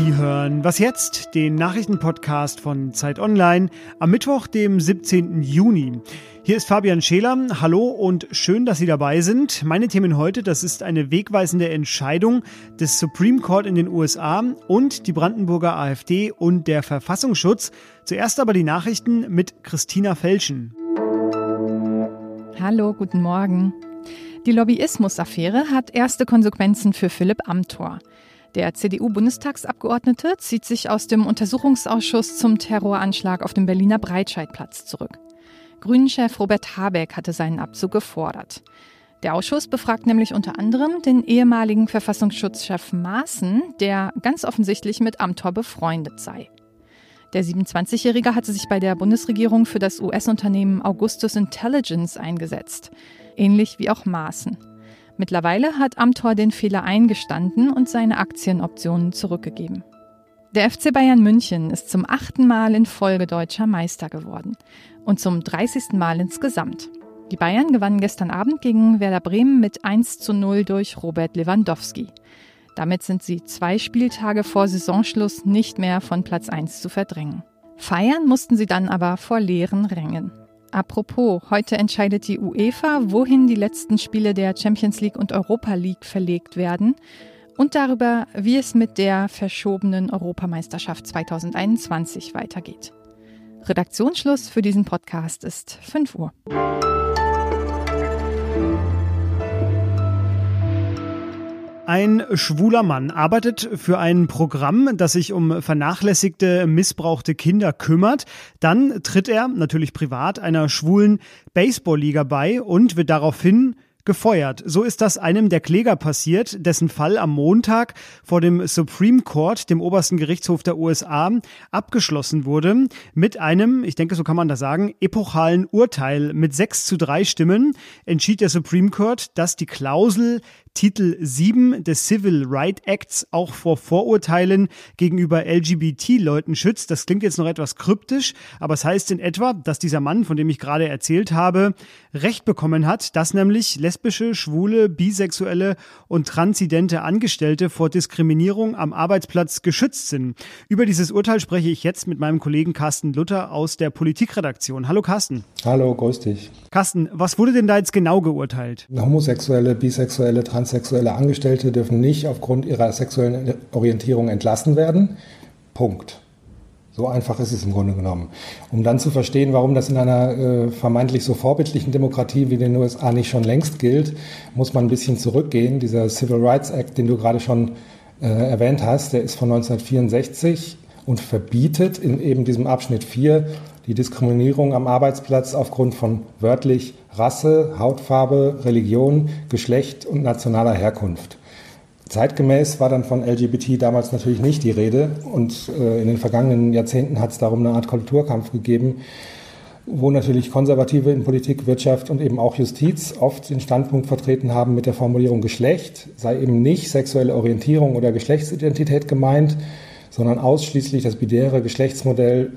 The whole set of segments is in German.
Sie hören Was jetzt? Den Nachrichtenpodcast von Zeit Online am Mittwoch, dem 17. Juni. Hier ist Fabian Scheler. Hallo und schön, dass Sie dabei sind. Meine Themen heute, das ist eine wegweisende Entscheidung des Supreme Court in den USA und die Brandenburger AfD und der Verfassungsschutz. Zuerst aber die Nachrichten mit Christina Felschen. Hallo, guten Morgen. Die Lobbyismus-Affäre hat erste Konsequenzen für Philipp Amthor. Der CDU-Bundestagsabgeordnete zieht sich aus dem Untersuchungsausschuss zum Terroranschlag auf dem Berliner Breitscheidplatz zurück. Grünen-Chef Robert Habeck hatte seinen Abzug gefordert. Der Ausschuss befragt nämlich unter anderem den ehemaligen Verfassungsschutzchef Maaßen, der ganz offensichtlich mit Amthor befreundet sei. Der 27-Jährige hatte sich bei der Bundesregierung für das US-Unternehmen Augustus Intelligence eingesetzt ähnlich wie auch Maaßen. Mittlerweile hat Amthor den Fehler eingestanden und seine Aktienoptionen zurückgegeben. Der FC Bayern München ist zum achten Mal in Folge deutscher Meister geworden und zum 30. Mal insgesamt. Die Bayern gewannen gestern Abend gegen Werder Bremen mit 1 zu 0 durch Robert Lewandowski. Damit sind sie zwei Spieltage vor Saisonschluss nicht mehr von Platz 1 zu verdrängen. Feiern mussten sie dann aber vor leeren Rängen. Apropos, heute entscheidet die UEFA, wohin die letzten Spiele der Champions League und Europa League verlegt werden und darüber, wie es mit der verschobenen Europameisterschaft 2021 weitergeht. Redaktionsschluss für diesen Podcast ist 5 Uhr. Ein schwuler Mann arbeitet für ein Programm, das sich um vernachlässigte, missbrauchte Kinder kümmert. Dann tritt er, natürlich privat, einer schwulen Baseballliga bei und wird daraufhin gefeuert. So ist das einem der Kläger passiert, dessen Fall am Montag vor dem Supreme Court, dem obersten Gerichtshof der USA, abgeschlossen wurde mit einem, ich denke, so kann man das sagen, epochalen Urteil. Mit sechs zu drei Stimmen entschied der Supreme Court, dass die Klausel Titel 7 des Civil Rights Acts auch vor Vorurteilen gegenüber LGBT-Leuten schützt. Das klingt jetzt noch etwas kryptisch, aber es heißt in etwa, dass dieser Mann, von dem ich gerade erzählt habe, Recht bekommen hat, dass nämlich lesbische, schwule, bisexuelle und transidente Angestellte vor Diskriminierung am Arbeitsplatz geschützt sind. Über dieses Urteil spreche ich jetzt mit meinem Kollegen Carsten Luther aus der Politikredaktion. Hallo Carsten. Hallo, grüß dich. Carsten, was wurde denn da jetzt genau geurteilt? Homosexuelle, bisexuelle, transidente transsexuelle Angestellte dürfen nicht aufgrund ihrer sexuellen Orientierung entlassen werden. Punkt. So einfach ist es im Grunde genommen. Um dann zu verstehen, warum das in einer äh, vermeintlich so vorbildlichen Demokratie wie den USA nicht schon längst gilt, muss man ein bisschen zurückgehen. Dieser Civil Rights Act, den du gerade schon äh, erwähnt hast, der ist von 1964 und verbietet in eben diesem Abschnitt 4 die Diskriminierung am Arbeitsplatz aufgrund von wörtlich Rasse, Hautfarbe, Religion, Geschlecht und nationaler Herkunft. Zeitgemäß war dann von LGBT damals natürlich nicht die Rede und äh, in den vergangenen Jahrzehnten hat es darum eine Art Kulturkampf gegeben, wo natürlich Konservative in Politik, Wirtschaft und eben auch Justiz oft den Standpunkt vertreten haben mit der Formulierung Geschlecht sei eben nicht sexuelle Orientierung oder Geschlechtsidentität gemeint, sondern ausschließlich das binäre Geschlechtsmodell,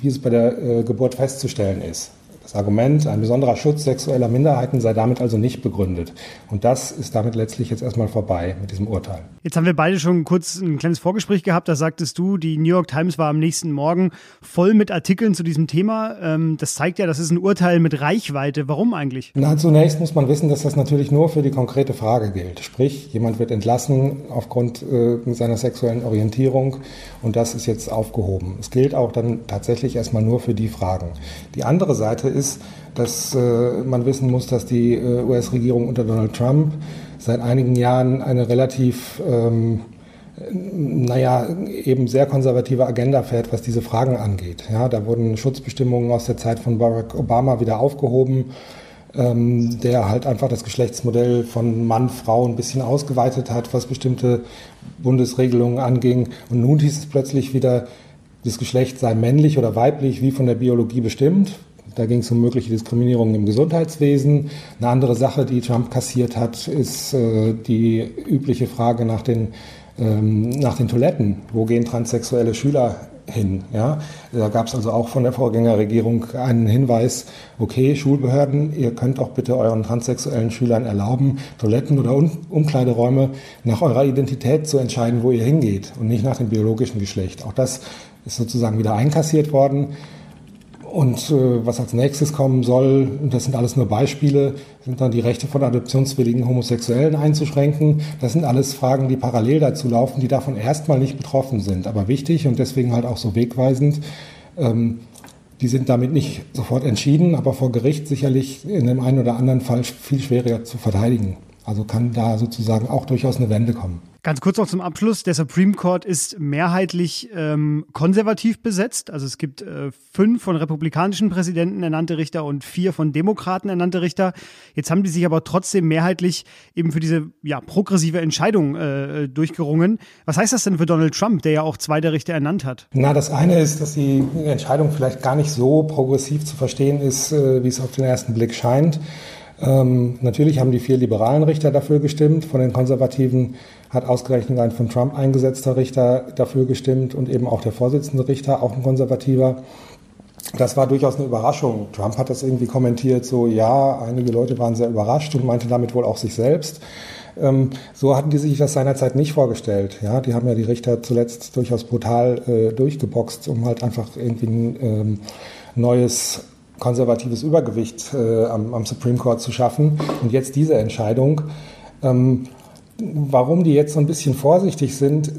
wie es bei der äh, Geburt festzustellen ist. Das Argument, ein besonderer Schutz sexueller Minderheiten sei damit also nicht begründet. Und das ist damit letztlich jetzt erstmal vorbei mit diesem Urteil. Jetzt haben wir beide schon kurz ein kleines Vorgespräch gehabt. Da sagtest du, die New York Times war am nächsten Morgen voll mit Artikeln zu diesem Thema. Ähm, das zeigt ja, das ist ein Urteil mit Reichweite. Warum eigentlich? Na, zunächst muss man wissen, dass das natürlich nur für die konkrete Frage gilt. Sprich, jemand wird entlassen aufgrund äh, seiner sexuellen Orientierung und das ist jetzt aufgehoben. Es gilt auch dann tatsächlich erstmal nur für die Fragen. Die andere Seite ist, dass äh, man wissen muss, dass die äh, US-Regierung unter Donald Trump seit einigen Jahren eine relativ, ähm, naja, eben sehr konservative Agenda fährt, was diese Fragen angeht. Ja, da wurden Schutzbestimmungen aus der Zeit von Barack Obama wieder aufgehoben, ähm, der halt einfach das Geschlechtsmodell von Mann, Frau ein bisschen ausgeweitet hat, was bestimmte Bundesregelungen anging. Und nun hieß es plötzlich wieder, das Geschlecht sei männlich oder weiblich, wie von der Biologie bestimmt da ging es um mögliche Diskriminierung im Gesundheitswesen. Eine andere Sache, die Trump kassiert hat, ist äh, die übliche Frage nach den, ähm, nach den Toiletten. Wo gehen transsexuelle Schüler hin. Ja? Da gab es also auch von der Vorgängerregierung einen Hinweis, okay, Schulbehörden, ihr könnt auch bitte euren transsexuellen Schülern erlauben, Toiletten oder Umkleideräume nach eurer Identität zu entscheiden, wo ihr hingeht und nicht nach dem biologischen Geschlecht. Auch das ist sozusagen wieder einkassiert worden. Und äh, was als nächstes kommen soll, und das sind alles nur Beispiele, sind dann die Rechte von adoptionswilligen Homosexuellen einzuschränken. Das sind alles Fragen, die parallel dazu laufen, die davon erstmal nicht betroffen sind, aber wichtig und deswegen halt auch so wegweisend. Ähm, die sind damit nicht sofort entschieden, aber vor Gericht sicherlich in dem einen oder anderen Fall viel schwieriger zu verteidigen. Also kann da sozusagen auch durchaus eine Wende kommen. Ganz kurz noch zum Abschluss. Der Supreme Court ist mehrheitlich ähm, konservativ besetzt. Also es gibt äh, fünf von republikanischen Präsidenten ernannte Richter und vier von Demokraten ernannte Richter. Jetzt haben die sich aber trotzdem mehrheitlich eben für diese ja, progressive Entscheidung äh, durchgerungen. Was heißt das denn für Donald Trump, der ja auch zwei der Richter ernannt hat? Na, das eine ist, dass die Entscheidung vielleicht gar nicht so progressiv zu verstehen ist, äh, wie es auf den ersten Blick scheint. Ähm, natürlich haben die vier liberalen Richter dafür gestimmt. Von den Konservativen hat ausgerechnet ein von Trump eingesetzter Richter dafür gestimmt und eben auch der Vorsitzende Richter, auch ein Konservativer. Das war durchaus eine Überraschung. Trump hat das irgendwie kommentiert, so ja, einige Leute waren sehr überrascht und meinte damit wohl auch sich selbst. Ähm, so hatten die sich das seinerzeit nicht vorgestellt. Ja, die haben ja die Richter zuletzt durchaus brutal äh, durchgeboxt, um halt einfach irgendwie ein ähm, neues konservatives Übergewicht äh, am, am, Supreme Court zu schaffen. Und jetzt diese Entscheidung. Ähm, warum die jetzt so ein bisschen vorsichtig sind,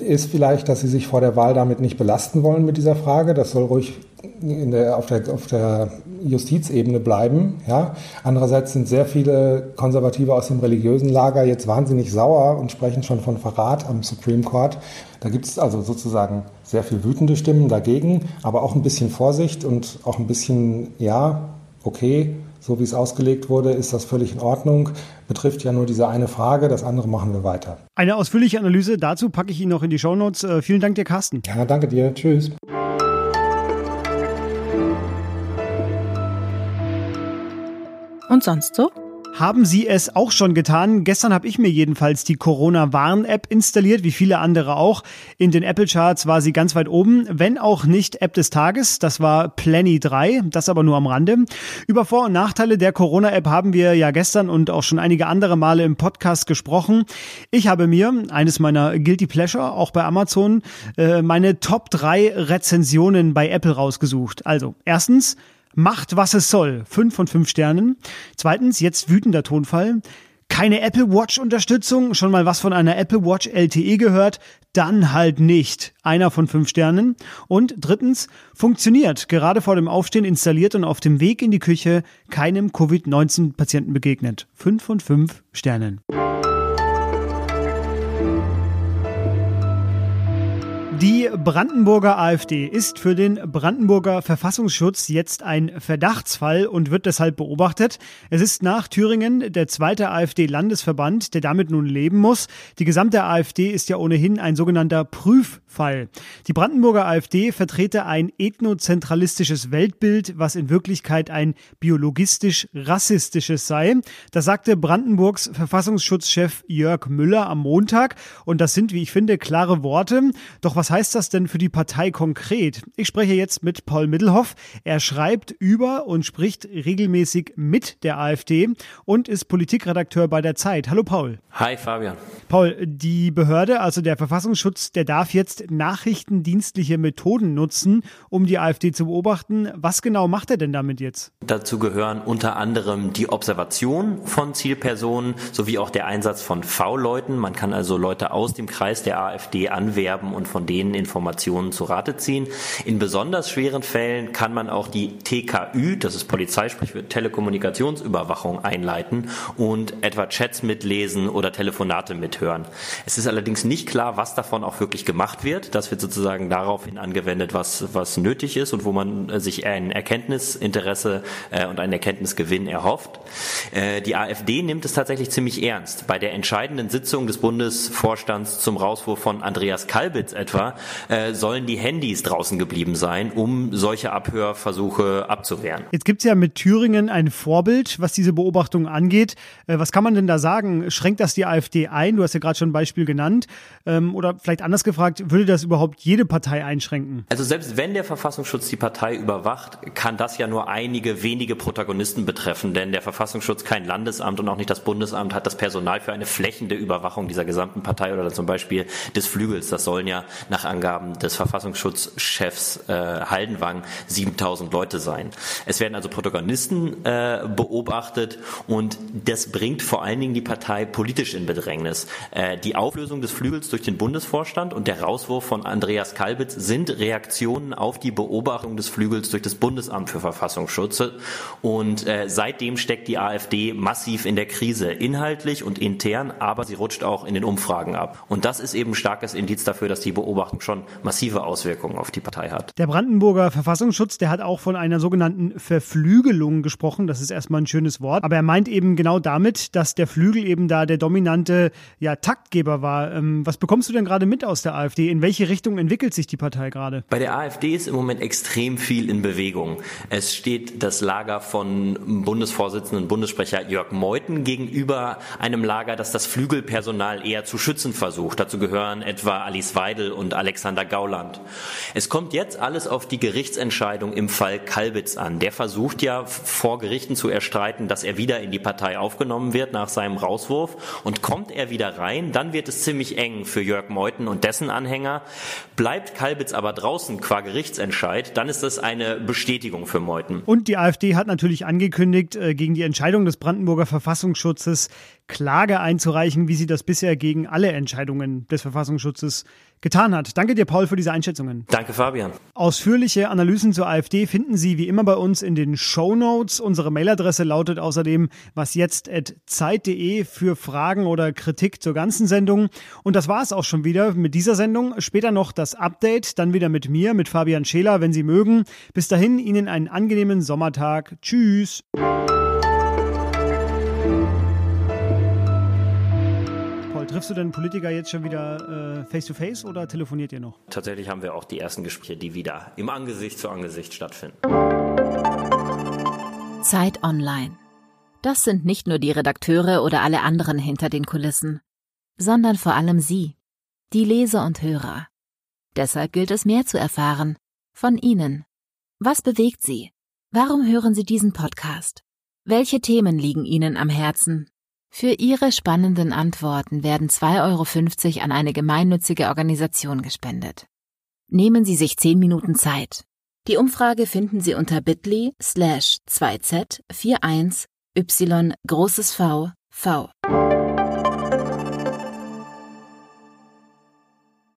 ist vielleicht, dass sie sich vor der Wahl damit nicht belasten wollen mit dieser Frage. Das soll ruhig der, auf, der, auf der Justizebene bleiben. Ja. Andererseits sind sehr viele Konservative aus dem religiösen Lager jetzt wahnsinnig sauer und sprechen schon von Verrat am Supreme Court. Da gibt es also sozusagen sehr viel wütende Stimmen dagegen, aber auch ein bisschen Vorsicht und auch ein bisschen, ja, okay, so wie es ausgelegt wurde, ist das völlig in Ordnung. Betrifft ja nur diese eine Frage, das andere machen wir weiter. Eine ausführliche Analyse dazu packe ich Ihnen noch in die Shownotes. Äh, vielen Dank dir, Carsten. Ja, danke dir. Tschüss. Und sonst so? Haben Sie es auch schon getan? Gestern habe ich mir jedenfalls die Corona-Warn-App installiert, wie viele andere auch. In den Apple-Charts war sie ganz weit oben, wenn auch nicht App des Tages. Das war Plenty 3, das aber nur am Rande. Über Vor- und Nachteile der Corona-App haben wir ja gestern und auch schon einige andere Male im Podcast gesprochen. Ich habe mir, eines meiner Guilty Pleasure, auch bei Amazon, äh, meine Top 3 Rezensionen bei Apple rausgesucht. Also, erstens, Macht, was es soll. Fünf von fünf Sternen. Zweitens, jetzt wütender Tonfall. Keine Apple Watch Unterstützung, schon mal was von einer Apple Watch LTE gehört, dann halt nicht. Einer von fünf Sternen. Und drittens, funktioniert, gerade vor dem Aufstehen installiert und auf dem Weg in die Küche keinem Covid-19-Patienten begegnet. Fünf von fünf Sternen. Die Brandenburger AfD ist für den Brandenburger Verfassungsschutz jetzt ein Verdachtsfall und wird deshalb beobachtet. Es ist nach Thüringen der zweite AfD-Landesverband, der damit nun leben muss. Die gesamte AfD ist ja ohnehin ein sogenannter Prüffall. Die Brandenburger AfD vertrete ein ethnozentralistisches Weltbild, was in Wirklichkeit ein biologistisch-rassistisches sei. Das sagte Brandenburgs Verfassungsschutzchef Jörg Müller am Montag. Und das sind, wie ich finde, klare Worte. Doch was heißt das denn für die Partei konkret? Ich spreche jetzt mit Paul Middelhoff. Er schreibt über und spricht regelmäßig mit der AfD und ist Politikredakteur bei der Zeit. Hallo Paul. Hi Fabian. Paul, die Behörde, also der Verfassungsschutz, der darf jetzt nachrichtendienstliche Methoden nutzen, um die AfD zu beobachten. Was genau macht er denn damit jetzt? Dazu gehören unter anderem die Observation von Zielpersonen sowie auch der Einsatz von V-Leuten. Man kann also Leute aus dem Kreis der AfD anwerben und von denen denen Informationen zu ziehen. In besonders schweren Fällen kann man auch die TKÜ, das ist Polizeisprech für Telekommunikationsüberwachung, einleiten und etwa Chats mitlesen oder Telefonate mithören. Es ist allerdings nicht klar, was davon auch wirklich gemacht wird. Das wird sozusagen daraufhin angewendet, was, was nötig ist und wo man sich ein Erkenntnisinteresse äh, und einen Erkenntnisgewinn erhofft. Äh, die AfD nimmt es tatsächlich ziemlich ernst. Bei der entscheidenden Sitzung des Bundesvorstands zum Rauswurf von Andreas Kalbitz etwa Äh, sollen die Handys draußen geblieben sein, um solche Abhörversuche abzuwehren. Jetzt gibt's ja mit Thüringen ein Vorbild, was diese Beobachtung angeht. Äh, was kann man denn da sagen? Schränkt das die AfD ein? Du hast ja gerade schon ein Beispiel genannt. Ähm, oder vielleicht anders gefragt, würde das überhaupt jede Partei einschränken? Also selbst wenn der Verfassungsschutz die Partei überwacht, kann das ja nur einige wenige Protagonisten betreffen, denn der Verfassungsschutz kein Landesamt und auch nicht das Bundesamt hat das Personal für eine flächende Überwachung dieser gesamten Partei oder zum Beispiel des Flügels. Das sollen ja nach Angaben des Verfassungsschutzchefs äh, Haldenwang 7000 Leute sein. Es werden also Protagonisten äh, beobachtet und das bringt vor allen Dingen die Partei politisch in Bedrängnis. Äh, die Auflösung des Flügels durch den Bundesvorstand und der Rauswurf von Andreas Kalbitz sind Reaktionen auf die Beobachtung des Flügels durch das Bundesamt für Verfassungsschutz. Und äh, seitdem steckt die AfD massiv in der Krise, inhaltlich und intern, aber sie rutscht auch in den Umfragen ab. Und das ist eben starkes Indiz dafür, dass die Beobachtung schon massive Auswirkungen auf die Partei hat. Der Brandenburger Verfassungsschutz, der hat auch von einer sogenannten Verflügelung gesprochen. Das ist erstmal ein schönes Wort. Aber er meint eben genau damit, dass der Flügel eben da der dominante ja, Taktgeber war. Ähm, was bekommst du denn gerade mit aus der AfD? In welche Richtung entwickelt sich die Partei gerade? Bei der AfD ist im Moment extrem viel in Bewegung. Es steht das Lager von Bundesvorsitzenden Bundessprecher Jörg Meuthen gegenüber einem Lager, das das Flügelpersonal eher zu schützen versucht. Dazu gehören etwa Alice Weidel und Alexander Gauland. Es kommt jetzt alles auf die Gerichtsentscheidung im Fall Kalbitz an. Der versucht ja vor Gerichten zu erstreiten, dass er wieder in die Partei aufgenommen wird nach seinem Rauswurf. Und kommt er wieder rein, dann wird es ziemlich eng für Jörg Meuthen und dessen Anhänger. Bleibt Kalbitz aber draußen qua Gerichtsentscheid, dann ist das eine Bestätigung für Meuthen. Und die AfD hat natürlich angekündigt, äh, gegen die Entscheidung des Brandenburger Verfassungsschutzes Klage einzureichen, wie sie das bisher gegen alle Entscheidungen des Verfassungsschutzes getan hat. Danke dir, Paul, für diese Einschätzungen. Danke, Fabian. Ausführliche Analysen zur AfD finden Sie wie immer bei uns in den Show Notes. Unsere Mailadresse lautet außerdem wasjetzt.zeit.de für Fragen oder Kritik zur ganzen Sendung. Und das war es auch schon wieder mit dieser Sendung. Später noch das Update, dann wieder mit mir, mit Fabian Scheler, wenn Sie mögen. Bis dahin Ihnen einen angenehmen Sommertag. Tschüss. Triffst du denn Politiker jetzt schon wieder face to face oder telefoniert ihr noch? Tatsächlich haben wir auch die ersten Gespräche, die wieder im Angesicht zu Angesicht stattfinden. Zeit Online. Das sind nicht nur die Redakteure oder alle anderen hinter den Kulissen, sondern vor allem Sie, die Leser und Hörer. Deshalb gilt es mehr zu erfahren von Ihnen. Was bewegt Sie? Warum hören Sie diesen Podcast? Welche Themen liegen Ihnen am Herzen? Für Ihre spannenden Antworten werden 2,50 Euro an eine gemeinnützige Organisation gespendet. Nehmen Sie sich 10 Minuten Zeit. Die Umfrage finden Sie unter bit.ly slash 2z41 y großes V V.